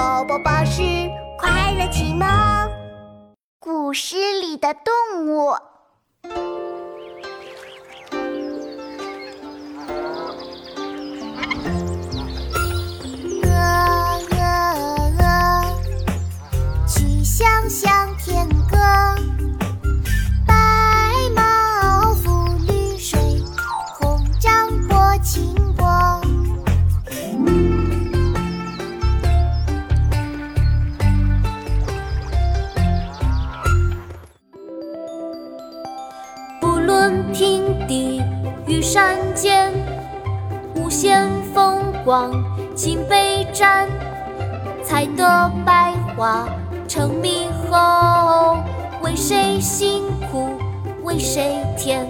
宝宝巴士快乐启蒙，古诗里的动物。鹅鹅鹅，曲项向天歌。白毛浮绿水，红掌拨清论平地与山间，无限风光尽被占。采得百花成蜜后，为谁辛苦为谁甜？